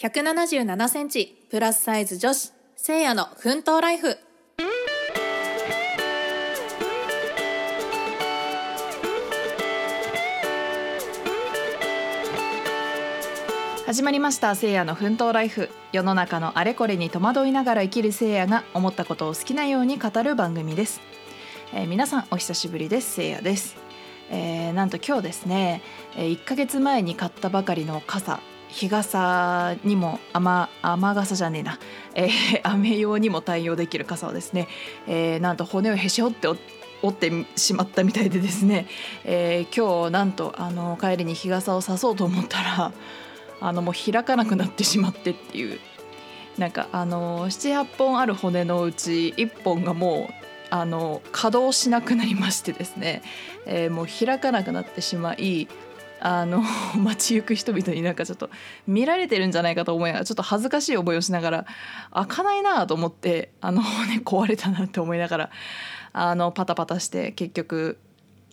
177センチプラスサイズ女子せいやの奮闘ライフ。始まりましたせいやの奮闘ライフ。世の中のあれこれに戸惑いながら生きるせいやが思ったことを好きなように語る番組です、えー皆さんお久しぶりです。せいやです、えーなんと今日ですね、えー1ヶ月前に買ったばかりの傘。日傘にも雨雨傘じゃねえな、えー 雨用にも対応できる傘をですね、えーなんと骨をへし折って折ってしまったみたいでですね、えー今日なんとあの帰りに日傘を差そうと思ったら あのもう開かなくなってしまってっていう。なんかあの78本ある骨のうち1本がもうあの稼働しなくなりましてですね、えーもう開かなくなってしまいあの 街行く人々になんかちょっと見られてるんじゃないかと思いながらちょっと恥ずかしい思いをしながら開かないなと思ってあの骨 壊れたなって思いながらあのパタパタして結局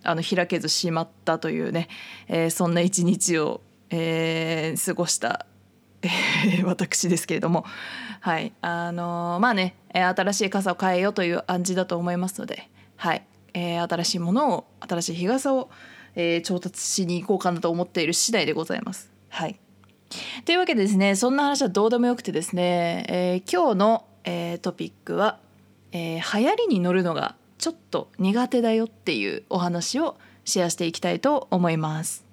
あの開けずしまったというね、えーそんな一日を、えー過ごした、え 私ですけれどもはいあのまあね、新しい傘を買えようという暗示だと思いますので、はいえー新しいものを新しい日傘を、えー調達しに行こうかなと思っている次第でございます。はいというわけでですねそんな話はどうでもよくてですね、えー今日の、えートピックは、えー流行りに乗るのがちょっと苦手だよっていうお話をシェアしていきたいと思います。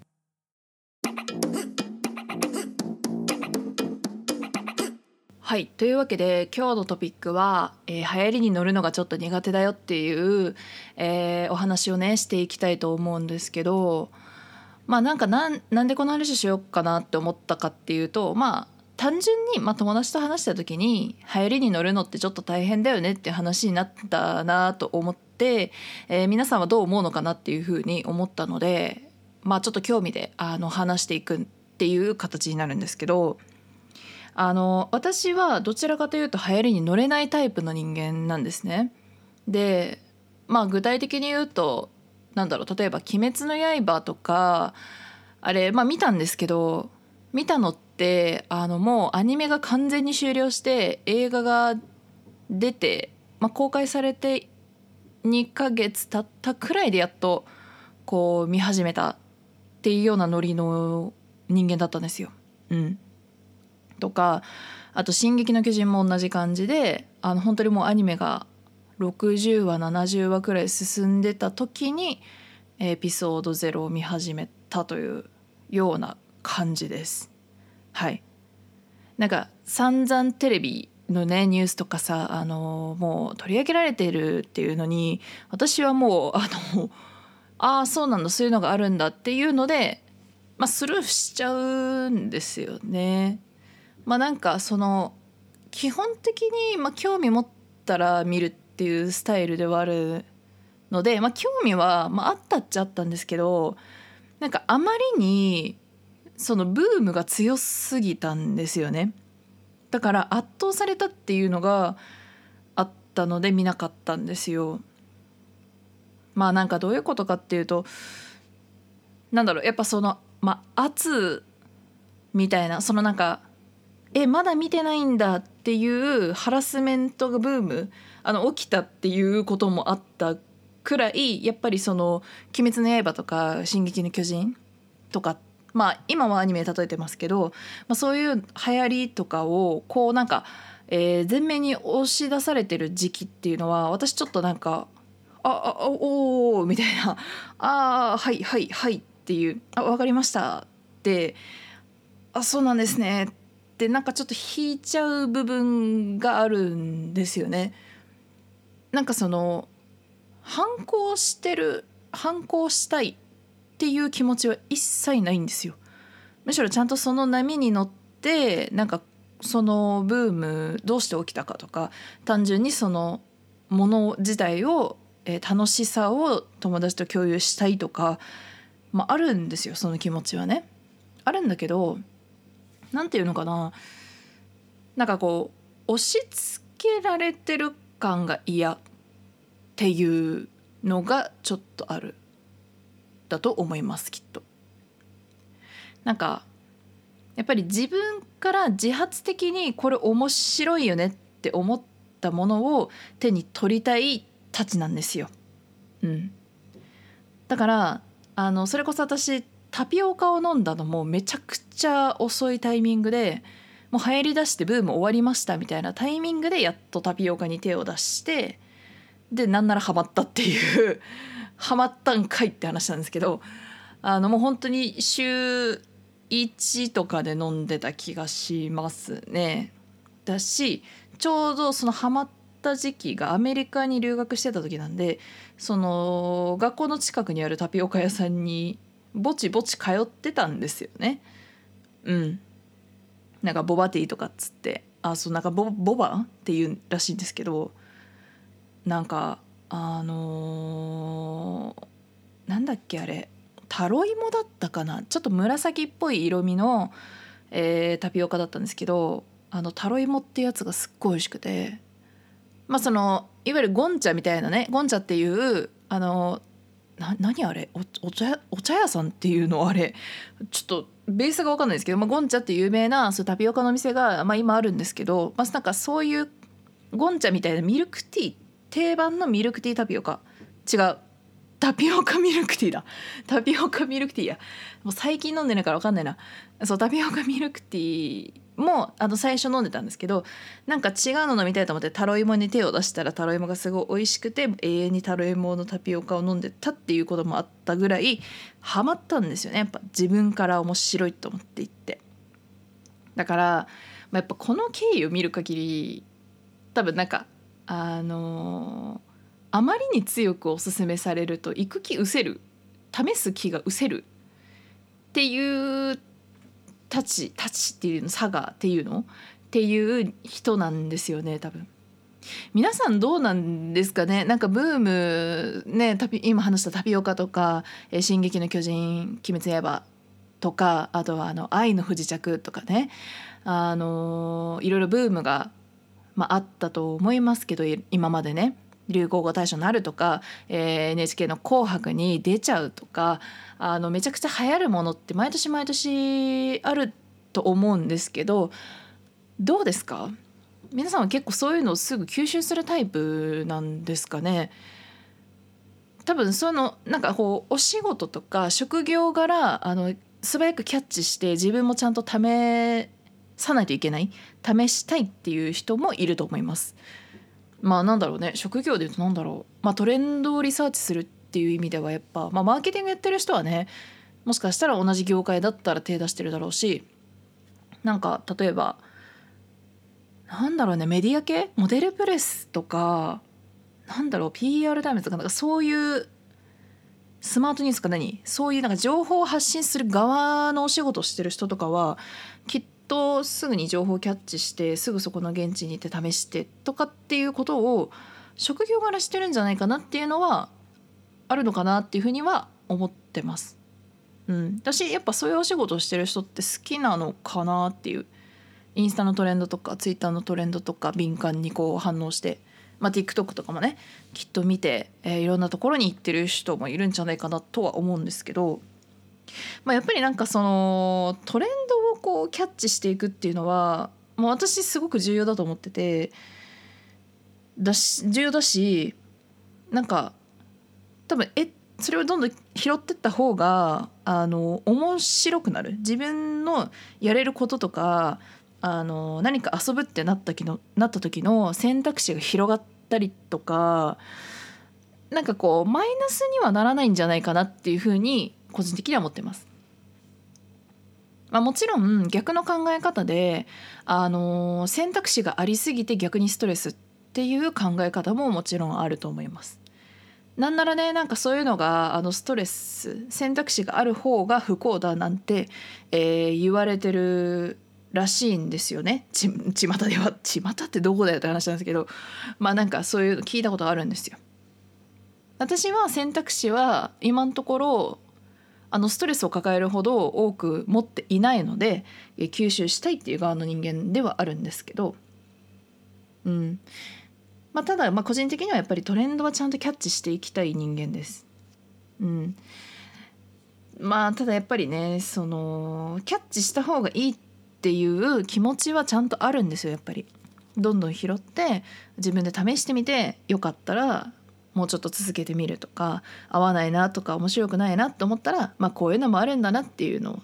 はいというわけで今日のトピックは、えー流行りに乗るのがちょっと苦手だよっていう、えーお話をねしていきたいと思うんですけどまあなんかなんなんでこの話しようかなって思ったかっていうとまあ単純に、まあ、友達と話した時に流行りに乗るのってちょっと大変だよねっていう話になったなと思って、えー皆さんはどう思うのかなっていうふうに思ったのでまあちょっと興味であの話していくっていう形になるんですけどあの私はどちらかというと流行りに乗れないタイプの人間なんですね。でまあ具体的に言うとなんだろう例えば「鬼滅の刃」とかあれまあ見たんですけど見たのってあのもうアニメが完全に終了して映画が出て、まあ、公開されて2ヶ月経ったくらいでやっとこう見始めたっていうようなノリの人間だったんですよ。うん、とかあと「進撃の巨人」も同じ感じであの本当にもうアニメが60話70話くらい進んでた時にエピソード0を見始めたというような感じです。はいなんか散々テレビのねニュースとかさあのもう取り上げられているっていうのに私はもうあのああそうなんだそういうのがあるんだっていうので、まあ、スルーしちゃうんですよね。まあなんかその基本的に、まあ、興味持ったら見るっていうスタイルではあるので、まあ、興味は、まあ、あったっちゃあったんですけどなんかあまりにそのブームが強すぎたんですよね。だから圧倒されたっていうのがあったので見なかったんですよ。まあなんかどういうことかっていうとなんだろうやっぱそのまあ圧みたいなそのなんかえまだ見てないんだっていうハラスメントがブームあの起きたっていうこともあったくらいやっぱりその「鬼滅の刃」とか「進撃の巨人」とかまあ今はアニメ例えてますけど、まあ、そういう流行りとかをこうなんか、えー前面に押し出されてる時期っていうのは私ちょっとなんか「ああおお」みたいな「ああはいはいはい」っていう「あわかりました」って「あそうなんですね」ってなんかちょっと引いちゃう部分があるんですよね。なんかその反抗してる反抗したいっていう気持ちは一切ないんですよ。むしろちゃんとその波に乗ってなんかそのブームどうして起きたかとか単純にそのもの自体を、えー楽しさを友達と共有したいとか、まあ、あるんですよその気持ちはね。あるんだけどなんていうのかななんかこう押し付けられてる感が嫌っていうのがちょっとあるだと思いますきっと。なんかやっぱり自分から自発的にこれ面白いよねって思ったものを手に取りたいたちなんですよ。うん、だからあのそれこそ私タピオカを飲んだのもめちゃくちゃ遅いタイミングでもう流行りだしてブーム終わりましたみたいなタイミングでやっとタピオカに手を出してでなんならハマったっていう ハマったんかいって話なんですけどあのもう本当に週1とかで飲んでた気がしますね。だしちょうどそのハマった時期がアメリカに留学してた時なんでその学校の近くにあるタピオカ屋さんにぼちぼち通ってたんですよね。うんなんかボバティとかっつってあそうなんかボボバっていうらしいんですけどなんかあのー、なんだっけあれタロイモだったかな？ちょっと紫っぽい色味の、えー、タピオカだったんですけどあのタロイモってやつがすっごい美味しくてまあそのいわゆるゴンチャみたいなねゴンチャっていうあのな何あれ？おお茶お茶屋さんっていうのあれ？ちょっとベースが分かんないですけど、まあ、ゴンチャって有名なそうタピオカの店が、まあ、今あるんですけど、まあ、なんかそういうゴンチャみたいなミルクティー定番のミルクティータピオカ。違う。タピオカミルクティーだ。タピオカミルクティーや。もう最近飲んでないから分かんないな。そうタピオカミルクティーもあの最初飲んでたんですけどなんか違うの飲みたいと思ってタロイモに手を出したらタロイモがすごい美味しくて永遠にタロイモのタピオカを飲んでたっていうこともあったぐらいハマったんですよね。やっぱ自分から面白いと思っていって。だから、まあ、やっぱこの経緯を見る限り多分なんかあのー、あまりに強くおすすめされると行く気失せる試す気が失せる。っていうたちたちっていうの佐賀っていうの？っていう人なんですよね多分。皆さんどうなんですかね？なんかブームね今話したタピオカとか「え進撃の巨人」「鬼滅の刃」とかあとはあの「愛の不時着」とかね。あのいろいろブームがまあ、あったと思いますけど今までね。流行語大賞になるとか、えー、NHK の「紅白」に出ちゃうとかあのめちゃくちゃ流行るものって毎年毎年あると思うんですけどどうですか？皆さんは結構そういうのをすぐ吸収するタイプなんですかね？多分そのなんかこうお仕事とか職業柄あの素早くキャッチして自分もちゃんと試さないといけない試したいっていう人もいると思います。まあなんだろうね職業で言うとなんだろう、まあ、トレンドをリサーチするっていう意味ではやっぱ、まあ、マーケティングやってる人はねもしかしたら同じ業界だったら手出してるだろうしなんか例えばなんだろうねメディア系？モデルプレスとかなんだろう PR タイムズとかなんかそういう SmartNews か何？そういうなんか情報を発信する側のお仕事をしてる人とかはとすぐに情報をキャッチしてすぐそこの現地に行って試してとかっていうことを職業柄してるんじゃないかなっていうのはあるのかなっていうふうには思ってます。うん、私やっぱそういうお仕事をしてる人って好きなのかなっていうインスタのトレンドとかツイッターのトレンドとか敏感にこう反応して、まあ、TikTok とかもねきっと見て、えー、いろんなところに行ってる人もいるんじゃないかなとは思うんですけど、まあ、やっぱりなんかそのトレンドをこうキャッチしていくっていうのはもう私すごく重要だと思っててだし重要だしなんか多分えそれをどんどん拾ってった方があの面白くなる自分のやれることとかあの何か遊ぶってなった時のなった時の選択肢が広がったりとかなんかこうマイナスにはならないんじゃないかなっていうふうに個人的には思ってます。まあ、もちろん逆の考え方で、あの選択肢がありすぎて逆にストレスっていう考え方ももちろんあると思います。なんならねなんかそういうのがあのストレス選択肢がある方が不幸だなんて、えー、言われてるらしいんですよねち巷では 巷ってどこだよって話なんですけどまあなんかそういうの聞いたことあるんですよ。私は選択肢は今のところあのストレスを抱えるほど多く持っていないので吸収したいっていう側の人間ではあるんですけど、うんまあ、ただまあ個人的にはやっぱりトレンドはちゃんとキャッチしていきたい人間です。うん、まあただやっぱりねそのキャッチした方がいいっていう気持ちはちゃんとあるんですよやっぱり。どんどん拾って自分で試してみてよかったらもうちょっと続けてみるとか合わないなとか面白くないなと思ったら、まあ、こういうのもあるんだなっていうの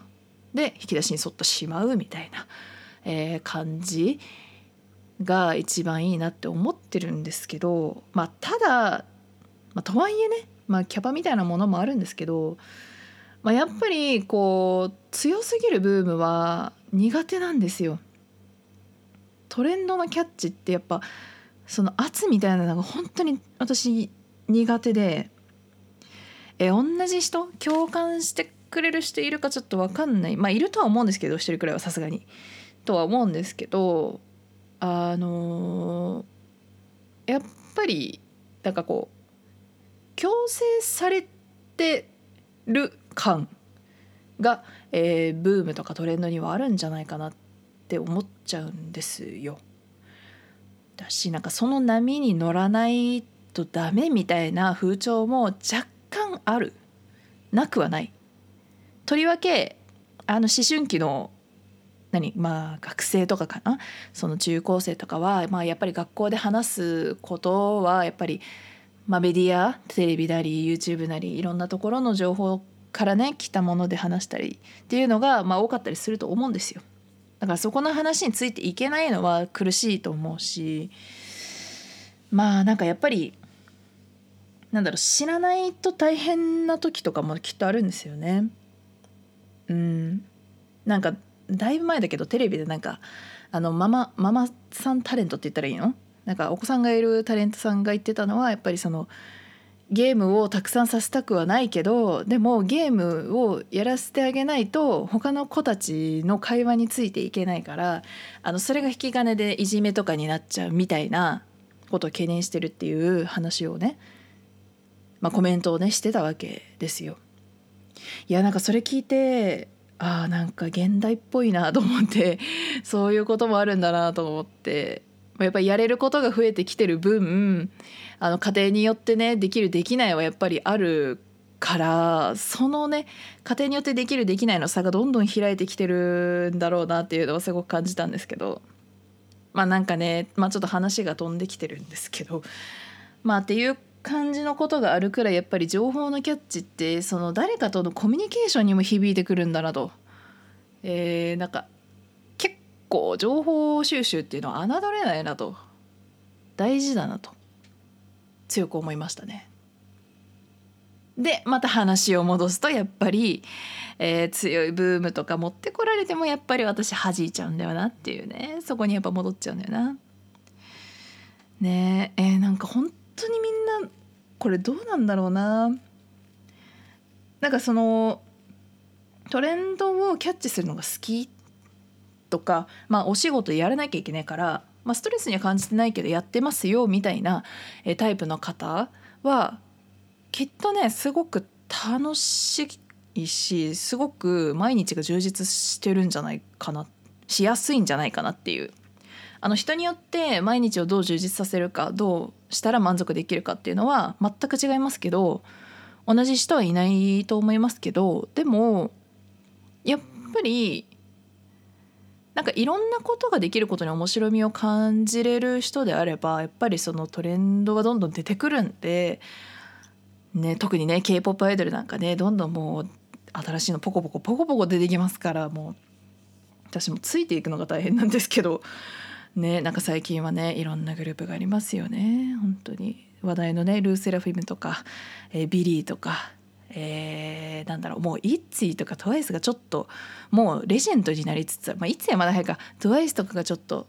で引き出しにそっとしまうみたいな、えー、感じが一番いいなって思ってるんですけど、まあ、ただ、まあ、とはいえね、まあ、キャパみたいなものもあるんですけど、まあ、やっぱりこう強すぎるブームは苦手なんですよ。トレンドのキャッチってやっぱその圧みたいなのが本当に私苦手でえ同じ人？共感してくれる人いるかちょっと分かんない。まあいるとは思うんですけど1人くらいはさすがに。とは思うんですけどあのー、やっぱりなんかこう強制されてる感が、えー、ブームとかトレンドにはあるんじゃないかなって思っちゃうんですよ。だしなんかその波に乗らないとダメみたいな風潮も若干あるなくはない。とりわけあの思春期の何まあ学生とかかな？その中高生とかは、まあ、やっぱり学校で話すことはやっぱり、まあ、メディアテレビなり YouTube なりいろんなところの情報からね来たもので話したりっていうのが、まあ、多かったりすると思うんですよ。だからそこの話についていけないのは苦しいと思うしまあなんかやっぱりなんだろう知らないと大変な時とかもきっとあるんですよね。うん、なんかだいぶ前だけどテレビでなんかあのママママさんタレントって言ったらいいの？なんかお子さんがいるタレントさんが言ってたのはやっぱりそのゲームをたくさんさせたくはないけどでもゲームをやらせてあげないと他の子たちの会話についていけないからあのそれが引き金でいじめとかになっちゃうみたいなことを懸念してるっていう話をね、まあ、コメントをねしてたわけですよ。いやなんかそれ聞いてあなんか現代っぽいなと思ってそういうこともあるんだなと思ってやっぱりやれることが増えてきてる分あの家庭によってねできるできないはやっぱりあるからそのね家庭によってできるできないの差がどんどん開いてきてるんだろうなっていうのをすごく感じたんですけどまあなんかね、まあ、ちょっと話が飛んできてるんですけどまあっていう感じのことがあるくらいやっぱり情報のキャッチってその誰かとのコミュニケーションにも響いてくるんだなと。えー、なんか結構情報収集っていうのは侮れないなと大事だなと強く思いましたね。でまた話を戻すとやっぱり、えー、強いブームとか持ってこられてもやっぱり私弾いちゃうんだよなっていうねそこにやっぱ戻っちゃうんだよな。ねえー、なんか本当にみんなこれどうなんだろうな。なんかそのトレンドをキャッチするのが好きとか、まあ、お仕事やらなきゃいけないからまあ、ストレスには感じてないけどやってますよみたいな、タイプの方はきっとねすごく楽しいしすごく毎日が充実してるんじゃないかなしやすいんじゃないかなっていうあの人によって毎日をどう充実させるかどうしたら満足できるかっていうのは全く違いますけど同じ人はいないと思いますけどでもやっぱりなんかいろんなことができることに面白みを感じれる人であればやっぱりそのトレンドがどんどん出てくるんで、ね、特にね k p o p アイドルなんかねどんどんもう新しいのポコポコポコポコ出てきますからもう私もついていくのが大変なんですけどねなんか最近はねいろんなグループがありますよね。本当に。話題のね LE SSERAFIM とか、えー、 Billlie とかえー、なんだろう。もう ITZY とか TWICE がちょっともうレジェンドになりつつまあ ITZY はまだ早いか。TWICE とかがちょっと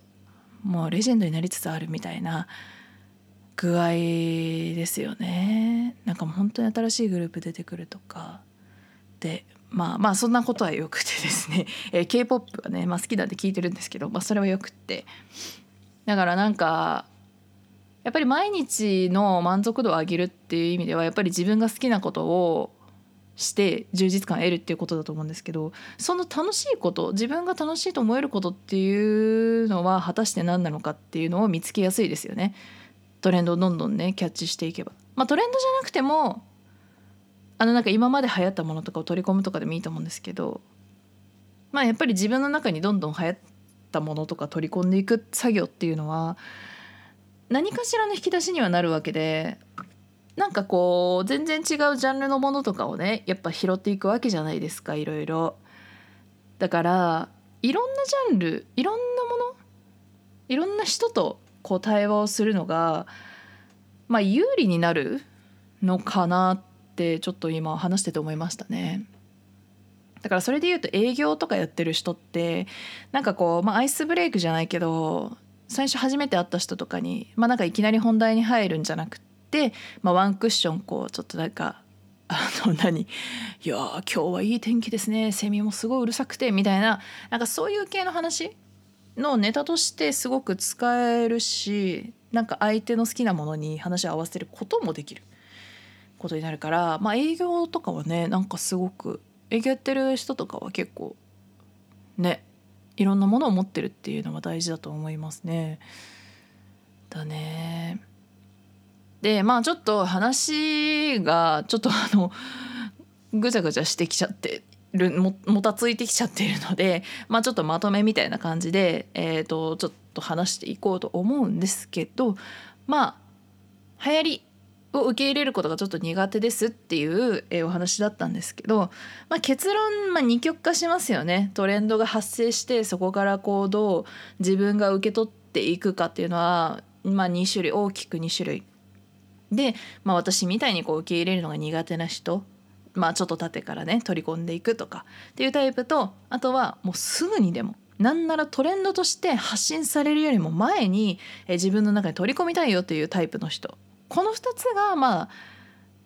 もうレジェンドになりつつあるみたいな具合ですよね。なんかもう本当に新しいグループ出てくるとか。でまあまあそんなことはよくてですね、えー、k p o p はね、まあ、好きなんで聞いてるんですけど、まあ、それはよくってだからなんかやっぱり毎日の満足度を上げるっていう意味ではやっぱり自分が好きなことをして充実感を得るっていうことだと思うんですけどその楽しいこと自分が楽しいと思えることっていうのは果たして何なのかっていうのを見つけやすいですよねトレンドをどんどんねキャッチしていけば。まあ、トレンドじゃなくてもあのなんか今まで流行ったものとかを取り込むとかでもいいと思うんですけどまあやっぱり自分の中にどんどん流行ったものとか取り込んでいく作業っていうのは何かしらの引き出しにはなるわけでなんかこう全然違うジャンルのものとかをねやっぱ拾っていくわけじゃないですかいろいろ。だからいろんなジャンルいろんなものいろんな人とこう対話をするのがまあ有利になるのかなってちょっと今話してて思いましたね。だからそれで言うと営業とかやってる人ってなんかこう、まあ、アイスブレイクじゃないけど最初初めて会った人とかに、まあ、なんかいきなり本題に入るんじゃなくて、まあ、ワンクッションこうちょっとなんかあの何いや今日はいい天気ですねセミもすごいうるさくてみたいななんかそういう系の話のネタとしてすごく使えるしなんか相手の好きなものに話を合わせることもできることになるからまあ営業とかはねなんかすごく営業やってる人とかは結構ねいろんなものを持ってるっていうのは大事だと思いますね。だね。でまあちょっと話がちょっとあのぐちゃぐちゃしてきちゃってるももたついてきちゃってるので、まあ、ちょっとまとめみたいな感じで、えーと、ちょっと話していこうと思うんですけどまあ流行りを受け入れることがちょっと苦手ですっていう、お話だったんですけど、まあ、結論、まあ、二極化しますよね。トレンドが発生してそこからこうどう自分が受け取っていくかっていうのは、まあ、2種類大きく2種類。で、まあ、私みたいにこう受け入れるのが苦手な人まあちょっと縦からね取り込んでいくとかっていうタイプとあとはもうすぐにでもなんならトレンドとして発信されるよりも前に自分の中に取り込みたいよというタイプの人。この2つがまあ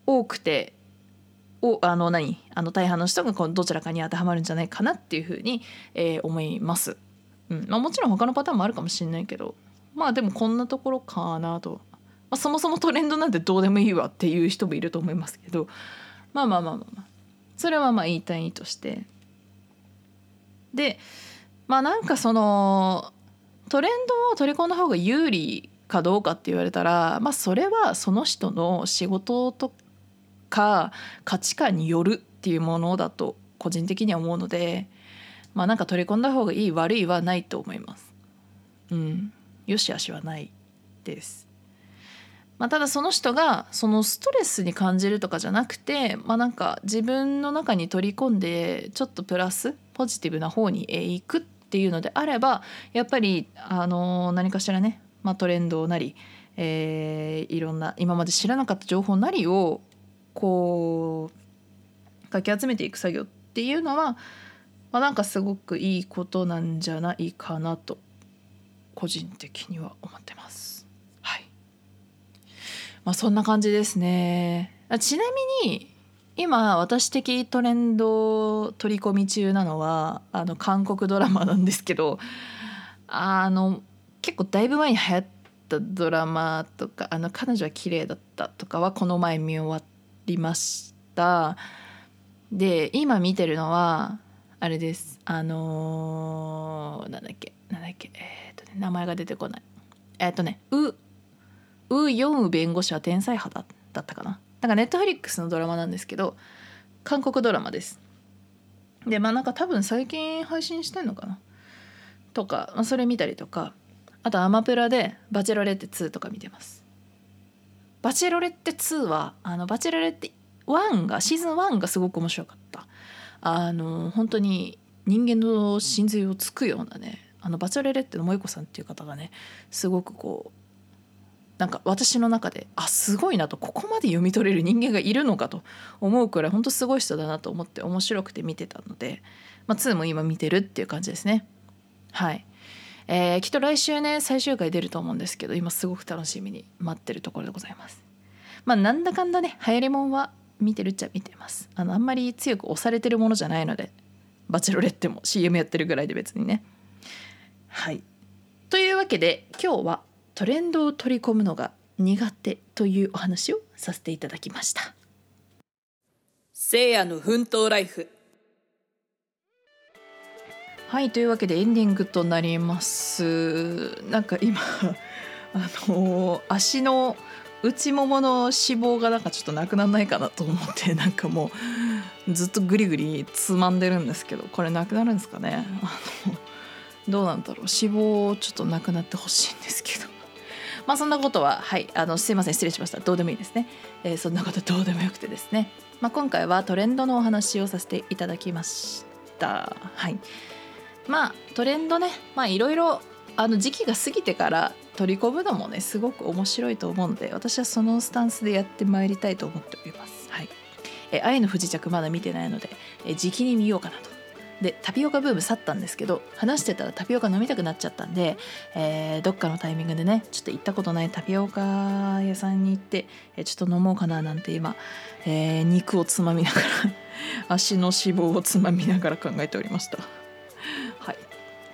多くておあの何？あの大半の人がこのどちらかに当てはまるんじゃないかなっていうふうに、えー、思います。うん。まあ、もちろん他のパターンもあるかもしれないけどまあでもこんなところかなと、まあ、そもそもトレンドなんてどうでもいいわっていう人もいると思いますけどまあまあまあまあまあ。それはまあ言いたいとして。でまあなんかそのトレンドを取り込んだ方が有利かどうかって言われたらまあそれはその人の仕事とか価値観によるっていうものだと個人的には思うのでまあなんか取り込んだ方がいい悪いはないと思います。うん、よしあしはないです。まあ、ただその人がそのストレスに感じるとかじゃなくて、まあ、なんか自分の中に取り込んでちょっとプラスポジティブな方にいくっていうのであればやっぱりあの何かしらね、まあ、トレンドなり、えー、いろんな今まで知らなかった情報なりをこうかき集めていく作業っていうのは、まあ、なんかすごくいいことなんじゃないかなと個人的には思ってます。はいまあ、そんな感じですねちなみに今私的トレンド取り込み中なのはあの韓国ドラマなんですけどあの結構だいぶ前に流行ったドラマとか「あの彼女は綺麗だった」とかはこの前見終わりました。で今見てるのはあれです。あのー、なんだっけなんだっけえっ、とね名前が出てこない。えっ、とね「う」ウ・ヨンウ弁護士は天才派だったかな。なんかネットフリックスのドラマなんですけど韓国ドラマです。でまあなんか多分最近配信してんのかな。とか、まあ、それ見たりとか。あとアマプラで「バチェロレッテ2」とか見てます。バチェロレッテ2はあのバチェロレッテ1がシーズン1がすごく面白かった。あの本当に人間の真髄をつくようなねあのバチェロレッテの萌子さんっていう方がねすごくこうなんか私の中であすごいなとここまで読み取れる人間がいるのかと思うくらい本当すごい人だなと思って面白くて見てたので、まあ、2も今見てるっていう感じですね。はい。えー、きっと来週ね最終回出ると思うんですけど今すごく楽しみに待ってるところでございます。まあなんだかんだね流行りもんは見てるっちゃ見てます。あのあんまり強く押されてるものじゃないのでバチェロレッテも CM やってるぐらいで別にね。はい。というわけで今日はトレンドを取り込むのが苦手というお話をさせていただきました。せいやの奮闘ライフはいというわけでエンディングとなります。なんか今 あの足の内ももの脂肪がなんかちょっとなくならないかなと思って なんかもうずっとグリグリつまんでるんですけどこれなくなるんですかね？あのどうなんだろう？脂肪ちょっとなくなってほしいんですけど。まあそんなことははいあのすいません失礼しました。どうでもいいですね、えー、そんなことどうでもよくてですね、まあ、今回はトレンドのお話をさせていただきました。はい。まあトレンドねまあいろいろあの時期が過ぎてから取り込むのもねすごく面白いと思うので私はそのスタンスでやってまいりたいと思っております。はい、え愛の不時着まだ見てないのでえ時期に見ようかなと。でタピオカブーム去ったんですけど話してたらタピオカ飲みたくなっちゃったんで、えー、どっかのタイミングでねちょっと行ったことないタピオカ屋さんに行って、えちょっと飲もうかななんて今、えー、肉をつまみながら 足の脂肪をつまみながら考えておりました。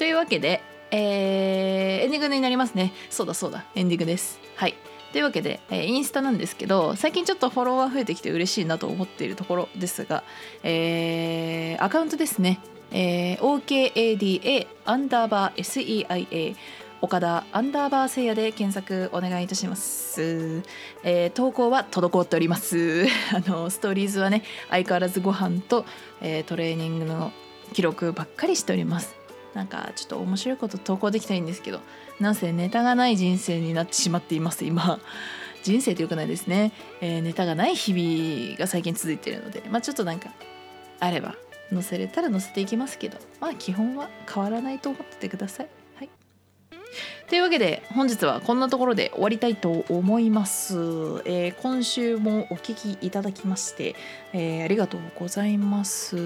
というわけでえー、エンディングになりますね。そうだそうだ。エンディングです。はい。というわけで、えー、インスタなんですけど最近ちょっとフォロワー増えてきて嬉しいなと思っているところですが、えー、アカウントですね、えー、OKADA アンダーバー SEIA 岡田アンダーバーせいやで検索お願いいたします、えー、投稿は滞っております。あのストーリーズはね相変わらずご飯と、えー、トレーニングの記録ばっかりしております。なんかちょっと面白いこと投稿できたいんですけどなんせネタがない人生になってしまっています今。人生というかないですね、えー、ネタがない日々が最近続いているのでまあちょっとなんかあれば載せれたら載せていきますけどまあ基本は変わらないと思っててくださいというわけで本日はこんなところで終わりたいと思います、えー、今週もお聴きいただきまして、えー、ありがとうございます。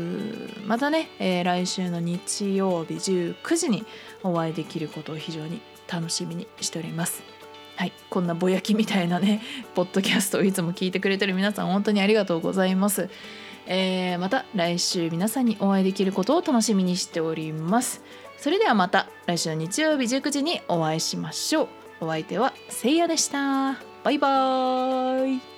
またね、えー、来週の日曜日19時にお会いできることを非常に楽しみにしております。はい、こんなぼやきみたいなね ポッドキャストをいつも聞いてくれてる皆さん本当にありがとうございます、えー、また来週皆さんにお会いできることを楽しみにしております。それではまた来週の日曜日19時にお会いしましょう。お相手はせいやでした。バイバーイ。